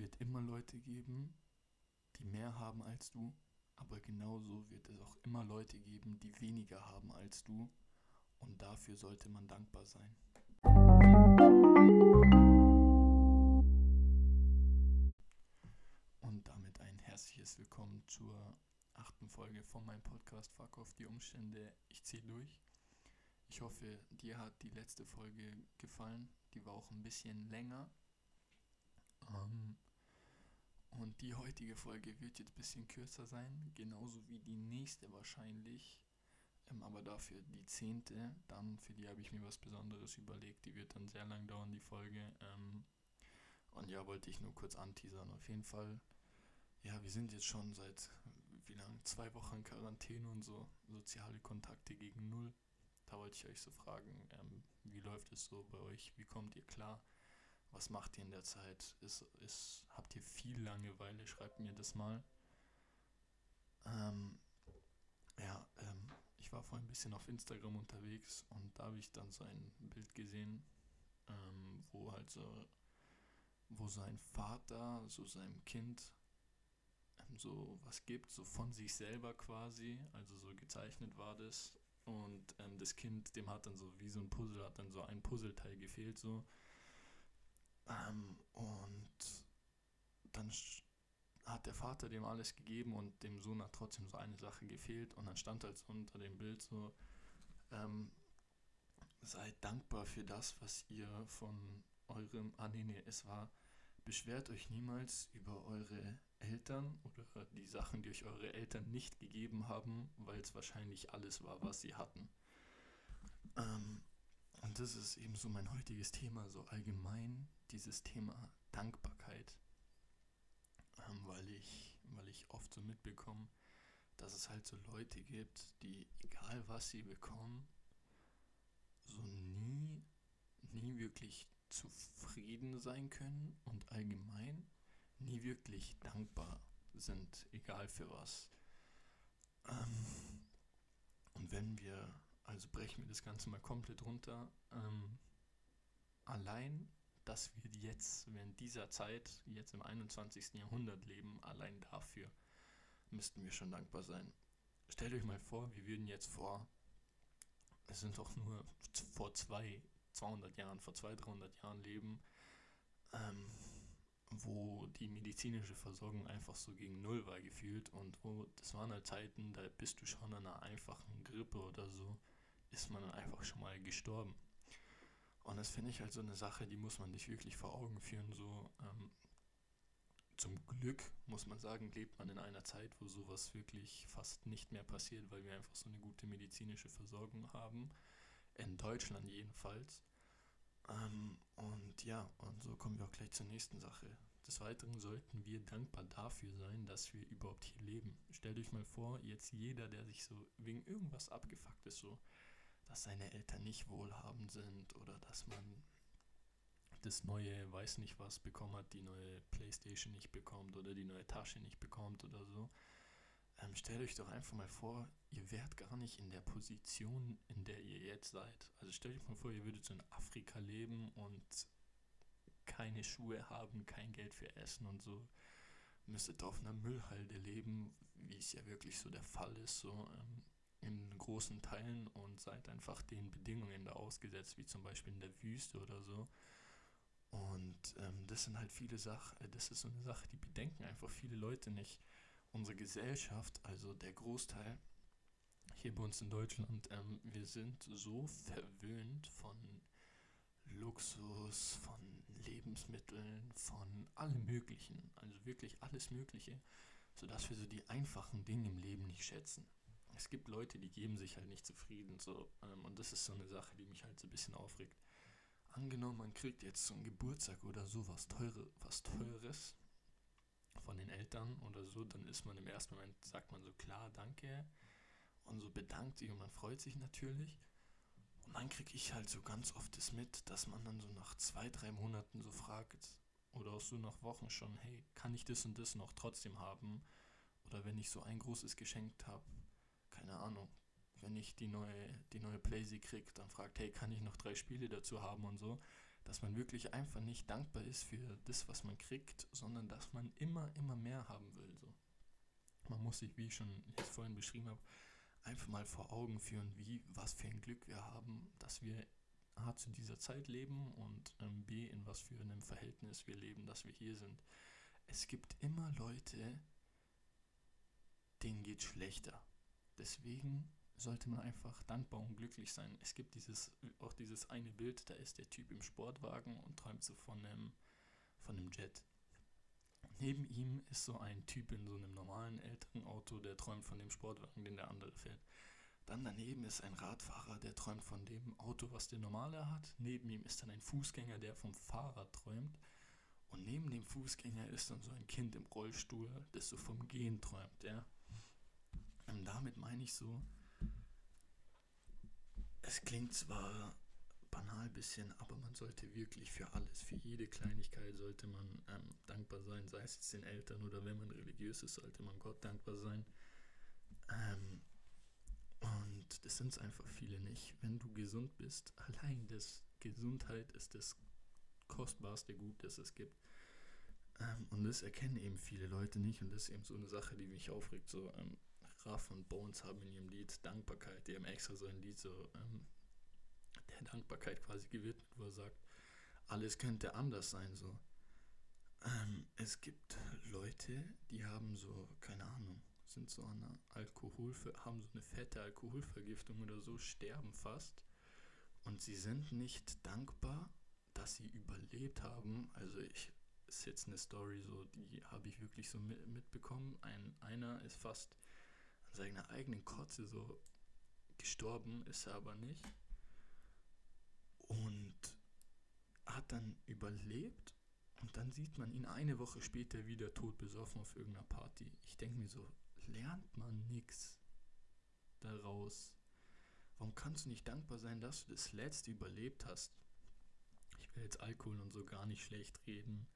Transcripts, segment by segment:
wird immer Leute geben, die mehr haben als du, aber genauso wird es auch immer Leute geben, die weniger haben als du und dafür sollte man dankbar sein. Und damit ein herzliches Willkommen zur achten Folge von meinem Podcast Fuck auf die Umstände. Ich ziehe durch. Ich hoffe, dir hat die letzte Folge gefallen. Die war auch ein bisschen länger. Ähm, und die heutige Folge wird jetzt ein bisschen kürzer sein, genauso wie die nächste wahrscheinlich. Ähm, aber dafür die zehnte, dann für die habe ich mir was Besonderes überlegt. Die wird dann sehr lang dauern, die Folge. Ähm, und ja, wollte ich nur kurz anteasern. Auf jeden Fall, ja, wir sind jetzt schon seit wie lang? Zwei Wochen Quarantäne und so. Soziale Kontakte gegen null. Da wollte ich euch so fragen, ähm, wie läuft es so bei euch? Wie kommt ihr klar? Was macht ihr in der Zeit? Ist, ist, habt ihr viel Langeweile? Schreibt mir das mal. Ähm, ja, ähm, ich war vorhin ein bisschen auf Instagram unterwegs und da habe ich dann so ein Bild gesehen, ähm, wo halt so, wo sein Vater so seinem Kind ähm, so was gibt, so von sich selber quasi, also so gezeichnet war das. Und ähm, das Kind, dem hat dann so wie so ein Puzzle, hat dann so ein Puzzleteil gefehlt, so. Ähm, und dann hat der Vater dem alles gegeben und dem Sohn hat trotzdem so eine Sache gefehlt. Und dann stand halt unter dem Bild so, ähm, seid dankbar für das, was ihr von eurem, ah nee, nee, es war, beschwert euch niemals über eure Eltern oder die Sachen, die euch eure Eltern nicht gegeben haben, weil es wahrscheinlich alles war, was sie hatten. Ähm, und das ist eben so mein heutiges Thema, so allgemein dieses Thema Dankbarkeit, ähm, weil, ich, weil ich oft so mitbekomme, dass es halt so Leute gibt, die, egal was sie bekommen, so nie, nie wirklich zufrieden sein können und allgemein nie wirklich dankbar sind, egal für was. Ähm, und wenn wir, also brechen wir das Ganze mal komplett runter, ähm, allein dass wir jetzt während dieser Zeit, jetzt im 21. Jahrhundert leben, allein dafür müssten wir schon dankbar sein. Stellt euch mal vor, wir würden jetzt vor, es sind doch nur vor zwei, 200 Jahren, vor 200, 300 Jahren leben, ähm, wo die medizinische Versorgung einfach so gegen Null war gefühlt und wo, das waren halt Zeiten, da bist du schon an einer einfachen Grippe oder so, ist man einfach schon mal gestorben. Und das finde ich halt so eine Sache, die muss man sich wirklich vor Augen führen. So ähm, zum Glück muss man sagen, lebt man in einer Zeit, wo sowas wirklich fast nicht mehr passiert, weil wir einfach so eine gute medizinische Versorgung haben. In Deutschland jedenfalls. Ähm, und ja, und so kommen wir auch gleich zur nächsten Sache. Des Weiteren sollten wir dankbar dafür sein, dass wir überhaupt hier leben. Stellt euch mal vor, jetzt jeder, der sich so wegen irgendwas abgefuckt ist, so, dass seine Eltern nicht wohlhabend sind oder dass man das neue weiß nicht was bekommen hat, die neue Playstation nicht bekommt oder die neue Tasche nicht bekommt oder so. Ähm, stellt euch doch einfach mal vor, ihr wärt gar nicht in der Position, in der ihr jetzt seid. Also stellt euch mal vor, ihr würdet so in Afrika leben und keine Schuhe haben, kein Geld für Essen und so. Müsstet auf einer Müllhalde leben, wie es ja wirklich so der Fall ist. So, ähm, in großen Teilen und seid einfach den Bedingungen da ausgesetzt, wie zum Beispiel in der Wüste oder so. Und ähm, das sind halt viele Sachen, äh, das ist so eine Sache, die bedenken einfach viele Leute nicht. Unsere Gesellschaft, also der Großteil hier bei uns in Deutschland, ähm, wir sind so verwöhnt von Luxus, von Lebensmitteln, von allem Möglichen, also wirklich alles Mögliche, sodass wir so die einfachen Dinge im Leben nicht schätzen es gibt Leute, die geben sich halt nicht zufrieden. So, ähm, und das ist so eine Sache, die mich halt so ein bisschen aufregt. Angenommen, man kriegt jetzt so einen Geburtstag oder so was, teure, was Teures von den Eltern oder so, dann ist man im ersten Moment, sagt man so klar, danke und so bedankt sich und man freut sich natürlich. Und dann kriege ich halt so ganz oft das mit, dass man dann so nach zwei, drei Monaten so fragt oder auch so nach Wochen schon, hey, kann ich das und das noch trotzdem haben? Oder wenn ich so ein großes Geschenk habe, keine Ahnung, wenn ich die neue, die neue Playsee kriege, dann fragt, hey, kann ich noch drei Spiele dazu haben und so, dass man wirklich einfach nicht dankbar ist für das, was man kriegt, sondern dass man immer, immer mehr haben will. So. Man muss sich, wie ich schon jetzt vorhin beschrieben habe, einfach mal vor Augen führen, wie, was für ein Glück wir haben, dass wir A zu dieser Zeit leben und ähm, B in was für einem Verhältnis wir leben, dass wir hier sind. Es gibt immer Leute, denen geht schlechter. Deswegen sollte man einfach dankbar und glücklich sein. Es gibt dieses, auch dieses eine Bild, da ist der Typ im Sportwagen und träumt so von einem, von einem Jet. Neben ihm ist so ein Typ in so einem normalen älteren Auto, der träumt von dem Sportwagen, den der andere fährt. Dann daneben ist ein Radfahrer, der träumt von dem Auto, was der normale hat. Neben ihm ist dann ein Fußgänger, der vom Fahrrad träumt. Und neben dem Fußgänger ist dann so ein Kind im Rollstuhl, das so vom Gehen träumt, ja. Und damit meine ich so, es klingt zwar banal ein bisschen, aber man sollte wirklich für alles, für jede Kleinigkeit sollte man ähm, dankbar sein, sei es jetzt den Eltern oder wenn man religiös ist, sollte man Gott dankbar sein. Ähm, und das sind es einfach viele nicht. Wenn du gesund bist, allein das Gesundheit ist das kostbarste Gut, das es gibt. Ähm, und das erkennen eben viele Leute nicht und das ist eben so eine Sache, die mich aufregt. So, ähm, Raff und Bones haben in ihrem Lied Dankbarkeit, die haben extra so ein Lied so ähm, der Dankbarkeit quasi gewidmet, wo er sagt, alles könnte anders sein so. Ähm, es gibt Leute, die haben so, keine Ahnung, sind so eine Alkohol, haben so eine fette Alkoholvergiftung oder so, sterben fast und sie sind nicht dankbar, dass sie überlebt haben. Also ich ist jetzt eine Story so, die habe ich wirklich so mit, mitbekommen. Ein einer ist fast an seiner eigenen Kotze so gestorben, ist er aber nicht. Und hat dann überlebt und dann sieht man ihn eine Woche später wieder tot besoffen auf irgendeiner Party. Ich denke mir so, lernt man nichts daraus? Warum kannst du nicht dankbar sein, dass du das letzte überlebt hast? Ich will jetzt Alkohol und so gar nicht schlecht reden.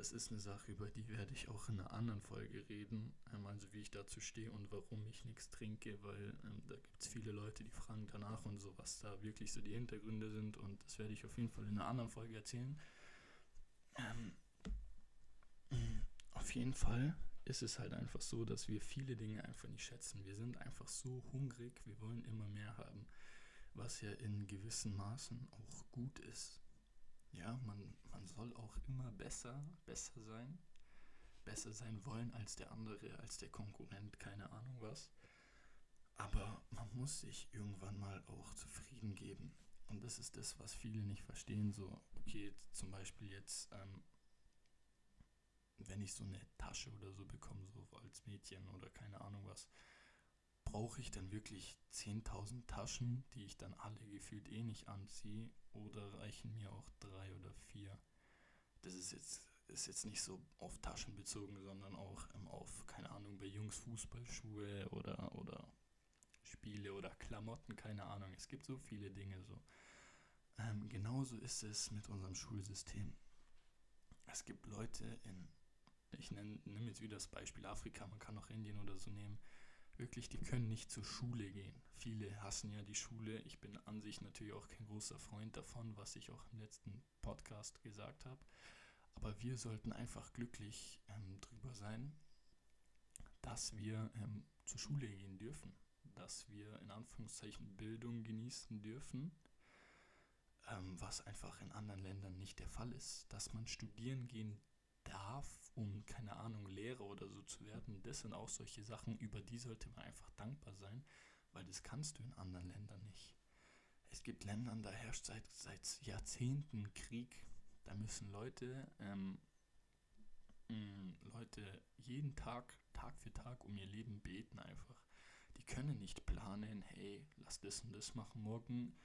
Das ist eine Sache, über die werde ich auch in einer anderen Folge reden. Ähm, also wie ich dazu stehe und warum ich nichts trinke, weil ähm, da gibt es viele Leute, die fragen danach und so, was da wirklich so die Hintergründe sind. Und das werde ich auf jeden Fall in einer anderen Folge erzählen. Ähm, auf jeden Fall ist es halt einfach so, dass wir viele Dinge einfach nicht schätzen. Wir sind einfach so hungrig, wir wollen immer mehr haben, was ja in gewissen Maßen auch gut ist. Ja, man, man soll auch immer besser, besser sein, besser sein wollen als der andere, als der Konkurrent, keine Ahnung was. Aber man muss sich irgendwann mal auch zufrieden geben. Und das ist das, was viele nicht verstehen. So, okay, zum Beispiel jetzt, ähm, wenn ich so eine Tasche oder so bekomme, so als Mädchen oder keine Ahnung was, brauche ich dann wirklich 10.000 Taschen, die ich dann alle gefühlt eh nicht anziehe, oder reichen mir auch drei oder vier? Das ist jetzt, ist jetzt nicht so auf Taschen bezogen, sondern auch ähm, auf, keine Ahnung, bei Jungs Fußballschuhe oder, oder Spiele oder Klamotten, keine Ahnung. Es gibt so viele Dinge so. Ähm, genauso ist es mit unserem Schulsystem. Es gibt Leute in, ich nenne nehm jetzt wieder das Beispiel Afrika, man kann auch Indien oder so nehmen, wirklich, die können nicht zur Schule gehen. Viele hassen ja die Schule. Ich bin an sich natürlich auch kein großer Freund davon, was ich auch im letzten Podcast gesagt habe. Aber wir sollten einfach glücklich ähm, drüber sein, dass wir ähm, zur Schule gehen dürfen, dass wir in Anführungszeichen Bildung genießen dürfen, ähm, was einfach in anderen Ländern nicht der Fall ist, dass man studieren gehen darf, um, keine Ahnung, Lehrer oder so zu werden, das sind auch solche Sachen, über die sollte man einfach dankbar sein, weil das kannst du in anderen Ländern nicht. Es gibt Länder, da herrscht seit, seit Jahrzehnten Krieg. Da müssen Leute, ähm, mh, Leute jeden Tag, Tag für Tag um ihr Leben beten einfach. Die können nicht planen, hey, lass das und das machen morgen.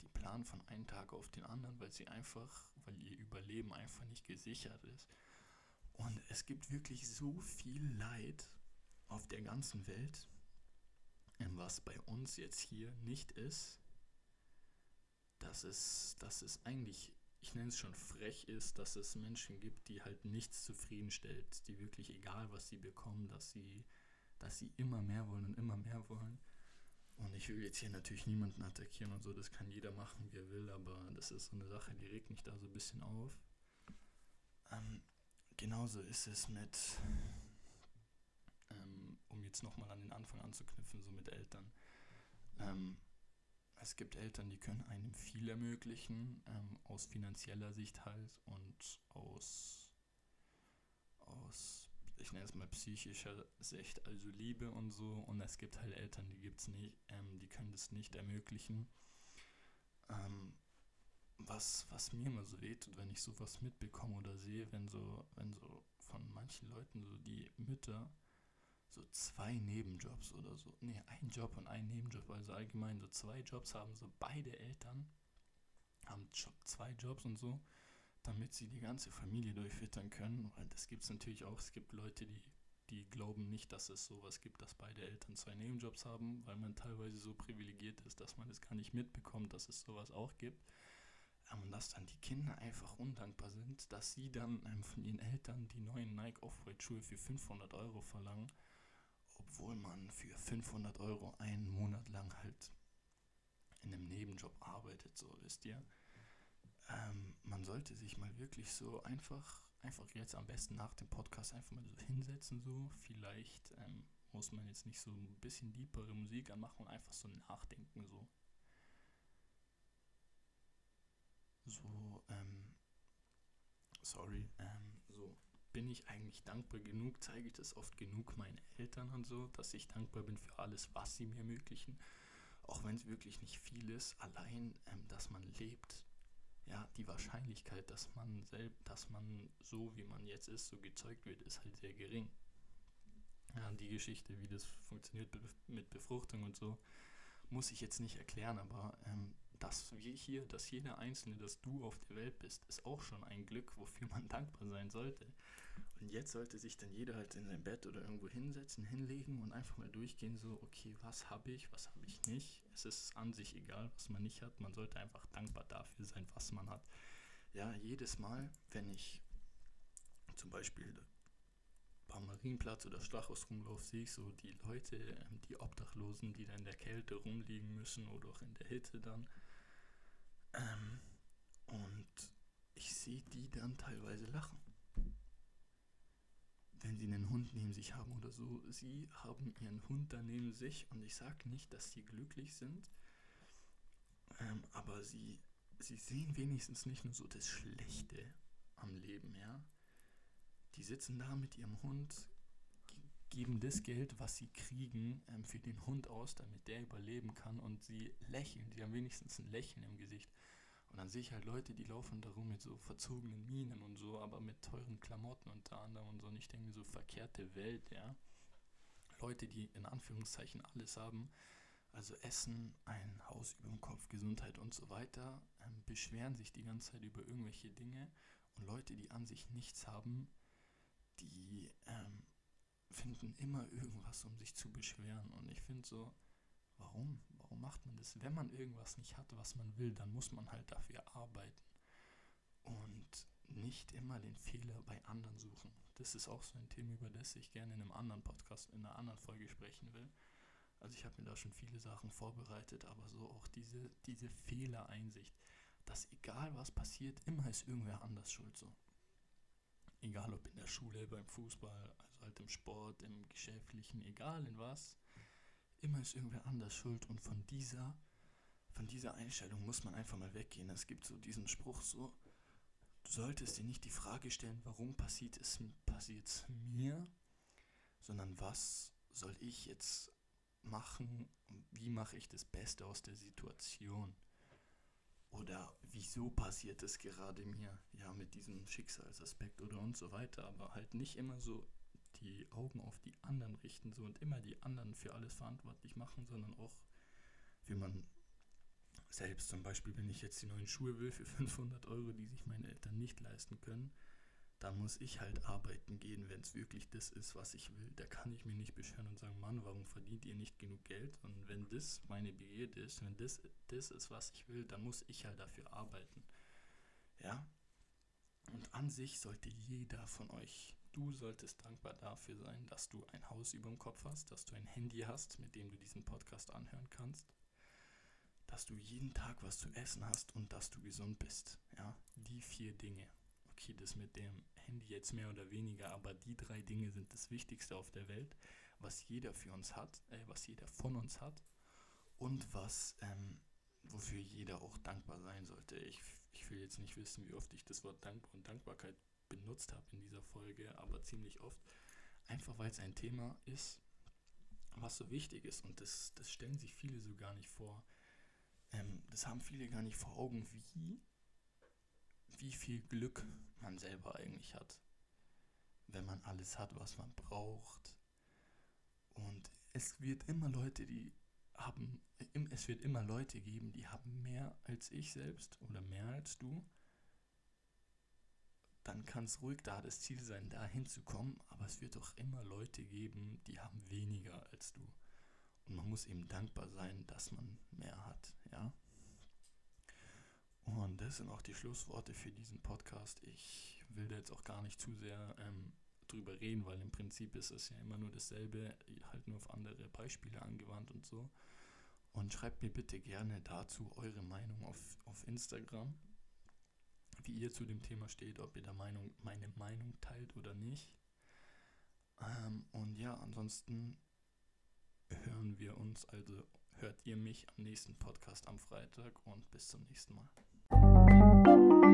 Die planen von einem Tag auf den anderen, weil sie einfach, weil ihr Überleben einfach nicht gesichert ist. Und es gibt wirklich so viel Leid auf der ganzen Welt, was bei uns jetzt hier nicht ist, dass es, dass es eigentlich, ich nenne es schon frech ist, dass es Menschen gibt, die halt nichts zufriedenstellt, die wirklich egal was sie bekommen, dass sie, dass sie immer mehr wollen und immer mehr wollen. Und ich will jetzt hier natürlich niemanden attackieren und so, das kann jeder machen, wie er will, aber das ist so eine Sache, die regt mich da so ein bisschen auf. Ähm, genauso ist es mit, ähm, um jetzt nochmal an den Anfang anzuknüpfen, so mit Eltern. Ähm, es gibt Eltern, die können einem viel ermöglichen, ähm, aus finanzieller Sicht halt und aus, aus, ich nenne es mal psychischer Sicht, also Liebe und so. Und es gibt halt Eltern, die gibt's nicht, ähm, die können das nicht ermöglichen. Ähm, was, was mir immer so wehtut, wenn ich sowas mitbekomme oder sehe, wenn so, wenn so von manchen Leuten so die Mütter so zwei Nebenjobs oder so. Nee, ein Job und ein Nebenjob, also allgemein so zwei Jobs haben, so beide Eltern haben zwei Jobs und so, damit sie die ganze Familie durchfüttern können. Weil das gibt es natürlich auch. Es gibt Leute, die, die glauben nicht, dass es sowas gibt, dass beide Eltern zwei Nebenjobs haben, weil man teilweise so privilegiert ist, dass man es gar nicht mitbekommt, dass es sowas auch gibt. Und dass dann die Kinder einfach undankbar sind, dass sie dann ähm, von ihren Eltern die neuen Nike Off-White-Schuhe für 500 Euro verlangen obwohl man für 500 Euro einen Monat lang halt in einem Nebenjob arbeitet, so wisst ihr. Ähm, man sollte sich mal wirklich so einfach, einfach jetzt am besten nach dem Podcast einfach mal so hinsetzen, so. Vielleicht ähm, muss man jetzt nicht so ein bisschen deepere Musik anmachen und einfach so nachdenken, so. So, ähm, sorry, ähm, so bin ich eigentlich dankbar genug, zeige ich das oft genug meinen Eltern und so, dass ich dankbar bin für alles, was sie mir ermöglichen. Auch wenn es wirklich nicht viel ist, allein, ähm, dass man lebt, ja, die Wahrscheinlichkeit, dass man selbst, dass man so wie man jetzt ist, so gezeugt wird, ist halt sehr gering. Ja, die Geschichte, wie das funktioniert mit Befruchtung und so, muss ich jetzt nicht erklären, aber ähm, dass wir hier, dass jeder Einzelne, dass du auf der Welt bist, ist auch schon ein Glück, wofür man dankbar sein sollte. Und jetzt sollte sich dann jeder halt in sein Bett oder irgendwo hinsetzen, hinlegen und einfach mal durchgehen, so, okay, was habe ich, was habe ich nicht. Es ist an sich egal, was man nicht hat. Man sollte einfach dankbar dafür sein, was man hat. Ja, jedes Mal, wenn ich zum Beispiel am Marienplatz oder Stachus rumlaufe, sehe ich so die Leute, ähm, die Obdachlosen, die dann in der Kälte rumliegen müssen oder auch in der Hitze dann. Ähm, und ich sehe die dann teilweise lachen wenn sie einen Hund neben sich haben oder so. Sie haben ihren Hund da neben sich und ich sage nicht, dass sie glücklich sind, ähm, aber sie, sie sehen wenigstens nicht nur so das Schlechte am Leben, ja. Die sitzen da mit ihrem Hund, geben das Geld, was sie kriegen, ähm, für den Hund aus, damit der überleben kann und sie lächeln, sie haben wenigstens ein Lächeln im Gesicht. Und dann sehe ich halt Leute, die laufen da rum mit so verzogenen Minen und so, aber mit teuren Klamotten unter anderem und so. Und ich denke mir so, verkehrte Welt, ja. Leute, die in Anführungszeichen alles haben, also Essen, ein Haus über dem Kopf, Gesundheit und so weiter, ähm, beschweren sich die ganze Zeit über irgendwelche Dinge. Und Leute, die an sich nichts haben, die ähm, finden immer irgendwas, um sich zu beschweren. Und ich finde so, warum? Warum macht man das? Wenn man irgendwas nicht hat, was man will, dann muss man halt dafür arbeiten. Und nicht immer den Fehler bei anderen suchen. Das ist auch so ein Thema, über das ich gerne in einem anderen Podcast, in einer anderen Folge sprechen will. Also ich habe mir da schon viele Sachen vorbereitet, aber so auch diese, diese Fehlereinsicht, dass egal was passiert, immer ist irgendwer anders schuld so. Egal ob in der Schule, beim Fußball, also halt im Sport, im Geschäftlichen, egal in was, immer ist irgendwer anders schuld und von dieser, von dieser Einstellung muss man einfach mal weggehen. Es gibt so diesen Spruch so, du solltest dir nicht die Frage stellen, warum passiert es passiert mir, sondern was soll ich jetzt machen, wie mache ich das Beste aus der Situation? Oder wieso passiert es gerade mir? Ja, mit diesem Schicksalsaspekt oder und so weiter, aber halt nicht immer so die Augen auf die anderen richten so und immer die anderen für alles verantwortlich machen, sondern auch, wie man selbst zum Beispiel, wenn ich jetzt die neuen Schuhe will für 500 Euro, die sich meine Eltern nicht leisten können, dann muss ich halt arbeiten gehen, wenn es wirklich das ist, was ich will. Da kann ich mich nicht beschweren und sagen, Mann, warum verdient ihr nicht genug Geld? Und wenn das meine Begierde ist, wenn das das ist, was ich will, dann muss ich halt dafür arbeiten. Ja? Und an sich sollte jeder von euch Du solltest dankbar dafür sein, dass du ein Haus über dem Kopf hast, dass du ein Handy hast, mit dem du diesen Podcast anhören kannst, dass du jeden Tag was zu essen hast und dass du gesund bist. Ja, die vier Dinge. Okay, das mit dem Handy jetzt mehr oder weniger, aber die drei Dinge sind das Wichtigste auf der Welt, was jeder für uns hat, äh, was jeder von uns hat und was, ähm, wofür jeder auch dankbar sein sollte. Ich, ich will jetzt nicht wissen, wie oft ich das Wort Dank und Dankbarkeit benutzt habe in dieser Folge, aber ziemlich oft. Einfach weil es ein Thema ist, was so wichtig ist und das, das stellen sich viele so gar nicht vor. Ähm, das haben viele gar nicht vor Augen, wie, wie viel Glück man selber eigentlich hat, wenn man alles hat, was man braucht. Und es wird immer Leute, die haben, es wird immer Leute geben, die haben mehr als ich selbst oder mehr als du dann kann es ruhig da das Ziel sein, da hinzukommen, aber es wird doch immer Leute geben, die haben weniger als du. Und man muss eben dankbar sein, dass man mehr hat, ja. Und das sind auch die Schlussworte für diesen Podcast. Ich will da jetzt auch gar nicht zu sehr ähm, drüber reden, weil im Prinzip ist es ja immer nur dasselbe, halt nur auf andere Beispiele angewandt und so. Und schreibt mir bitte gerne dazu eure Meinung auf, auf Instagram wie ihr zu dem Thema steht, ob ihr der Meinung, meine Meinung teilt oder nicht. Ähm, und ja, ansonsten hören wir uns, also hört ihr mich am nächsten Podcast am Freitag und bis zum nächsten Mal. Thank you.